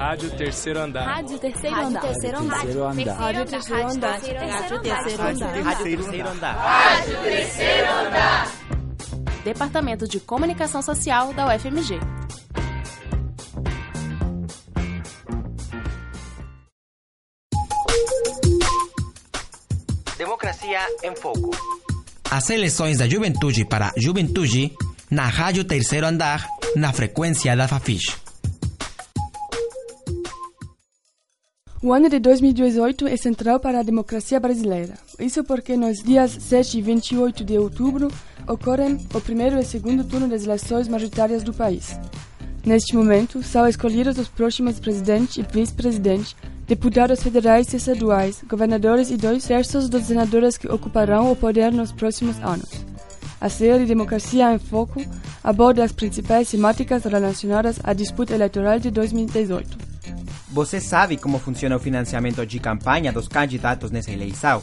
Rádio Terceiro Andar. Rádio Terceiro Andar. Terceiro Andar. Rádio Terceiro Andar. Rádio Terceiro Andar. Rádio Terceiro Andar. Rádio Terceiro Andar. Departamento de Comunicação Social da UFMG. Democracia em Foco. As eleições da juventude para juventude na Rádio Terceiro Andar, na frequência da Fafiche. O ano de 2018 é central para a democracia brasileira. Isso porque nos dias 7 e 28 de outubro ocorrem o primeiro e segundo turno das eleições majoritárias do país. Neste momento, são escolhidos os próximos presidente e vice-presidente, deputados federais e estaduais, governadores e dois terços dos senadores que ocuparão o poder nos próximos anos. A série Democracia em Foco aborda as principais temáticas relacionadas à disputa eleitoral de 2018. Você sabe como funciona o financiamento de campanha dos candidatos nessa eleição?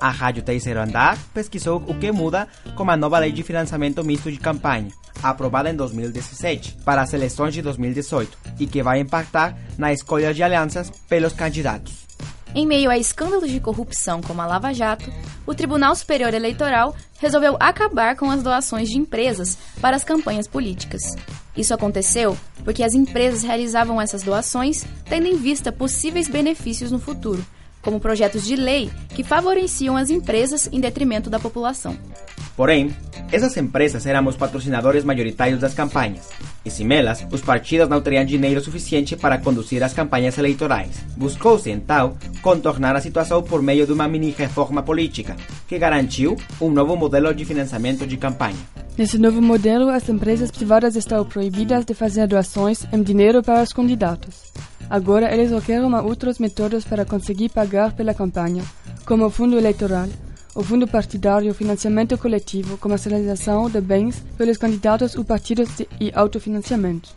A Rádio Terceiro Andar pesquisou o que muda com a nova lei de financiamento misto de campanha, aprovada em 2017, para as eleições de 2018, e que vai impactar na escolha de alianças pelos candidatos. Em meio a escândalos de corrupção como a Lava Jato, o Tribunal Superior Eleitoral resolveu acabar com as doações de empresas para as campanhas políticas. Isso aconteceu porque as empresas realizavam essas doações tendo em vista possíveis benefícios no futuro, como projetos de lei que favoreciam as empresas em detrimento da população. Porém, essas empresas eram os patrocinadores majoritários das campanhas, e sem elas, os partidos não teriam dinheiro suficiente para conduzir as campanhas eleitorais. Buscou-se, então, contornar a situação por meio de uma mini-reforma política, que garantiu um novo modelo de financiamento de campanha. Nesse novo modelo, as empresas privadas estão proibidas de fazer doações em dinheiro para os candidatos. Agora, eles requerem outros métodos para conseguir pagar pela campanha, como o fundo eleitoral, o fundo partidário, financiamento coletivo, comercialização de bens pelos candidatos ou partidos e autofinanciamento.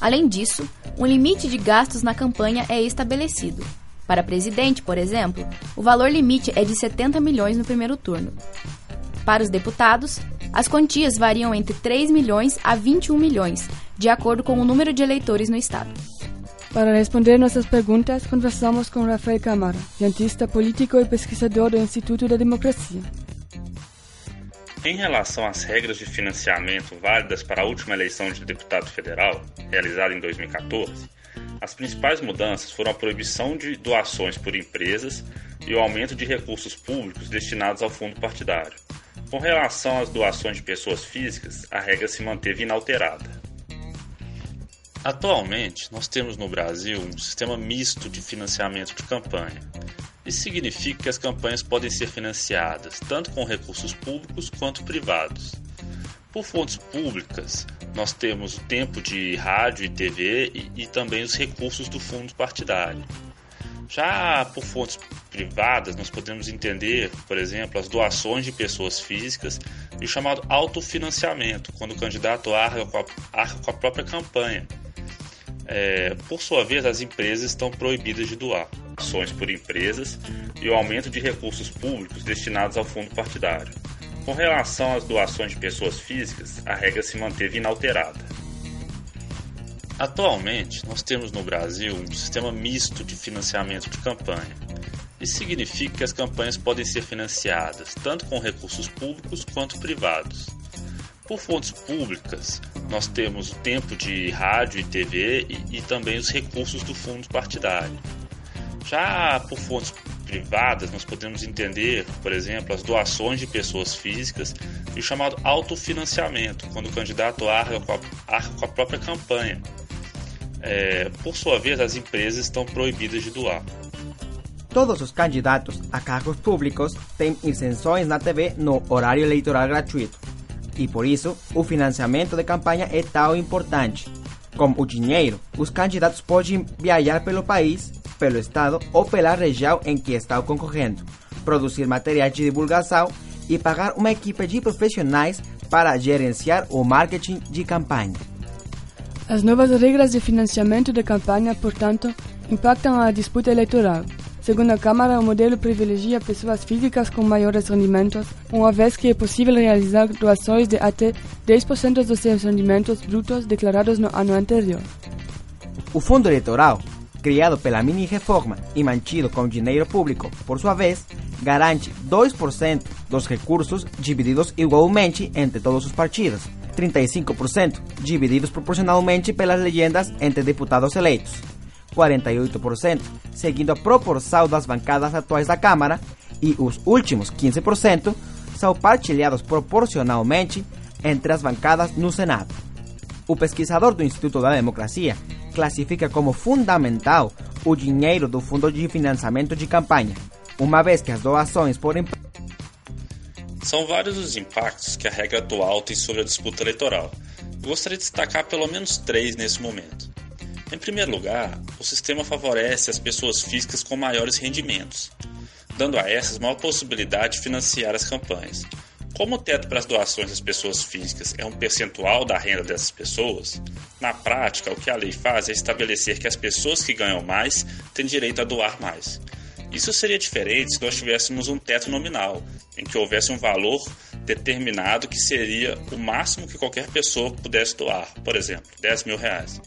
Além disso, um limite de gastos na campanha é estabelecido. Para presidente, por exemplo, o valor limite é de 70 milhões no primeiro turno. Para os deputados, as quantias variam entre 3 milhões a 21 milhões, de acordo com o número de eleitores no estado. Para responder nossas perguntas, conversamos com Rafael Câmara, cientista político e pesquisador do Instituto da Democracia. Em relação às regras de financiamento válidas para a última eleição de deputado federal, realizada em 2014, as principais mudanças foram a proibição de doações por empresas e o aumento de recursos públicos destinados ao fundo partidário. Com relação às doações de pessoas físicas, a regra se manteve inalterada. Atualmente, nós temos no Brasil um sistema misto de financiamento de campanha. Isso significa que as campanhas podem ser financiadas tanto com recursos públicos quanto privados. Por fontes públicas, nós temos o tempo de rádio e TV e, e também os recursos do fundo partidário. Já por fontes privadas, nós podemos entender, por exemplo, as doações de pessoas físicas e o chamado autofinanciamento, quando o candidato arca com a, arca com a própria campanha é, por sua vez, as empresas estão proibidas de doar ações por empresas e o aumento de recursos públicos destinados ao fundo partidário. Com relação às doações de pessoas físicas, a regra se manteve inalterada. Atualmente, nós temos no Brasil um sistema misto de financiamento de campanha. Isso significa que as campanhas podem ser financiadas tanto com recursos públicos quanto privados. Por fontes públicas, nós temos o tempo de rádio e TV e, e também os recursos do fundo partidário. Já por fontes privadas, nós podemos entender, por exemplo, as doações de pessoas físicas e o chamado autofinanciamento, quando o candidato arca com a, arca com a própria campanha. É, por sua vez, as empresas estão proibidas de doar. Todos os candidatos a cargos públicos têm isenções na TV no horário eleitoral gratuito e por isso o financiamento de campanha é tão importante. Com o dinheiro, os candidatos podem viajar pelo país, pelo estado ou pela região em que estão concorrendo, produzir materiais de divulgação e pagar uma equipe de profissionais para gerenciar o marketing de campanha. As novas regras de financiamento de campanha, portanto, impactam a disputa eleitoral. Segundo a Câmara, o modelo privilegia pessoas físicas com maiores rendimentos, uma vez que é possível realizar doações de até 10% dos seus rendimentos brutos declarados no ano anterior. O fundo eleitoral, criado pela mini-reforma e mantido com dinheiro público, por sua vez, garante 2% dos recursos divididos igualmente entre todos os partidos, 35% divididos proporcionalmente pelas legendas entre deputados eleitos, 48% seguindo a proporção das bancadas atuais da Câmara e os últimos 15% são partilhados proporcionalmente entre as bancadas no Senado. O pesquisador do Instituto da Democracia classifica como fundamental o dinheiro do Fundo de Financiamento de Campanha, uma vez que as doações podem. São vários os impactos que a regra atual tem sobre a disputa eleitoral. Eu gostaria de destacar pelo menos três nesse momento. Em primeiro lugar, o sistema favorece as pessoas físicas com maiores rendimentos, dando a essas maior possibilidade de financiar as campanhas. Como o teto para as doações das pessoas físicas é um percentual da renda dessas pessoas, na prática o que a lei faz é estabelecer que as pessoas que ganham mais têm direito a doar mais. Isso seria diferente se nós tivéssemos um teto nominal, em que houvesse um valor determinado que seria o máximo que qualquer pessoa pudesse doar, por exemplo, 10 mil reais.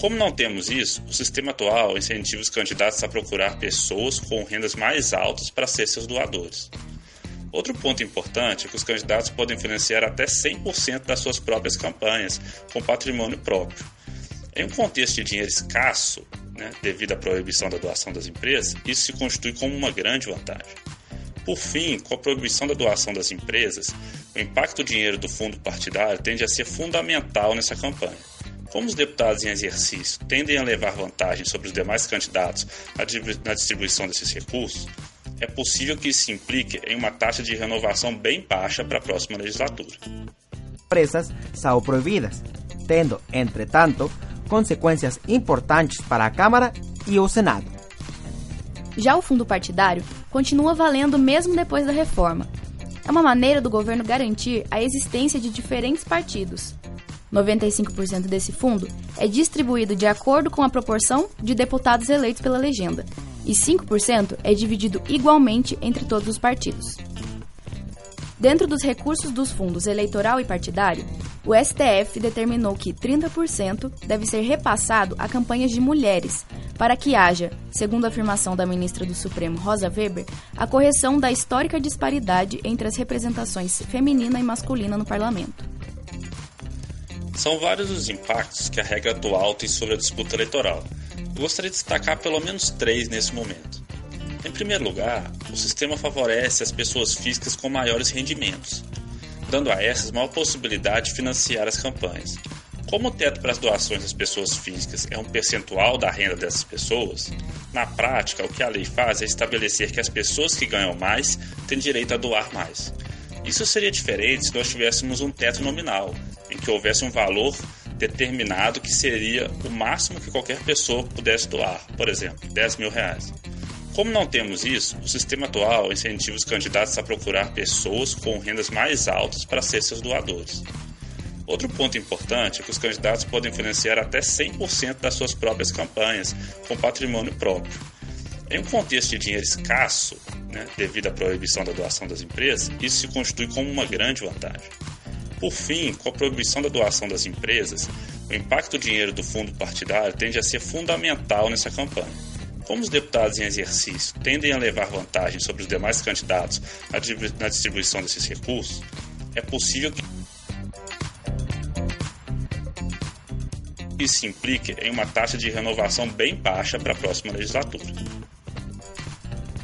Como não temos isso, o sistema atual incentiva os candidatos a procurar pessoas com rendas mais altas para ser seus doadores. Outro ponto importante é que os candidatos podem financiar até 100% das suas próprias campanhas com patrimônio próprio. Em um contexto de dinheiro escasso, né, devido à proibição da doação das empresas, isso se constitui como uma grande vantagem. Por fim, com a proibição da doação das empresas, o impacto do dinheiro do fundo partidário tende a ser fundamental nessa campanha. Como os deputados em exercício tendem a levar vantagem sobre os demais candidatos na distribuição desses recursos, é possível que isso implique em uma taxa de renovação bem baixa para a próxima legislatura. Empresas são proibidas, tendo, entretanto, consequências importantes para a Câmara e o Senado. Já o fundo partidário continua valendo mesmo depois da reforma. É uma maneira do governo garantir a existência de diferentes partidos. 95% desse fundo é distribuído de acordo com a proporção de deputados eleitos pela legenda, e 5% é dividido igualmente entre todos os partidos. Dentro dos recursos dos fundos eleitoral e partidário, o STF determinou que 30% deve ser repassado a campanhas de mulheres, para que haja, segundo a afirmação da ministra do Supremo Rosa Weber, a correção da histórica disparidade entre as representações feminina e masculina no parlamento. São vários os impactos que a regra atual tem sobre a disputa eleitoral. Gostaria de destacar pelo menos três nesse momento. Em primeiro lugar, o sistema favorece as pessoas físicas com maiores rendimentos, dando a essas maior possibilidade de financiar as campanhas. Como o teto para as doações das pessoas físicas é um percentual da renda dessas pessoas, na prática o que a lei faz é estabelecer que as pessoas que ganham mais têm direito a doar mais. Isso seria diferente se nós tivéssemos um teto nominal, em que houvesse um valor determinado que seria o máximo que qualquer pessoa pudesse doar, por exemplo, 10 mil reais. Como não temos isso, o sistema atual incentiva os candidatos a procurar pessoas com rendas mais altas para ser seus doadores. Outro ponto importante é que os candidatos podem financiar até 100% das suas próprias campanhas com patrimônio próprio. Em um contexto de dinheiro escasso, né, devido à proibição da doação das empresas, isso se constitui como uma grande vantagem. Por fim, com a proibição da doação das empresas, o impacto do dinheiro do fundo partidário tende a ser fundamental nessa campanha. Como os deputados em exercício tendem a levar vantagem sobre os demais candidatos na distribuição desses recursos, é possível que isso implique em uma taxa de renovação bem baixa para a próxima legislatura.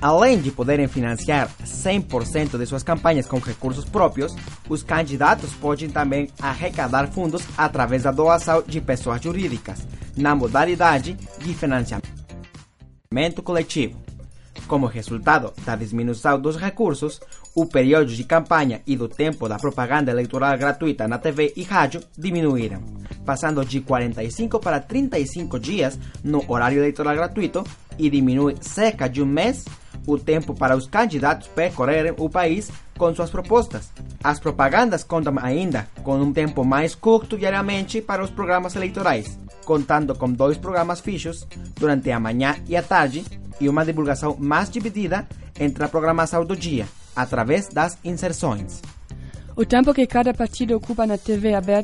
Além de poderem financiar 100% de suas campanhas com recursos próprios, os candidatos podem também arrecadar fundos através da doação de pessoas jurídicas, na modalidade de financiamento coletivo. Como resultado da diminuição dos recursos, o período de campanha e do tempo da propaganda eleitoral gratuita na TV e rádio diminuíram, passando de 45 para 35 dias no horário eleitoral gratuito e diminui cerca de um mês o tempo para os candidatos percorrerem o país com suas propostas. As propagandas contam ainda com um tempo mais curto diariamente para os programas eleitorais, contando com dois programas fixos durante a manhã e a tarde e uma divulgação mais dividida entre a programação do dia, através das inserções. O tempo que cada partido ocupa na TV aberta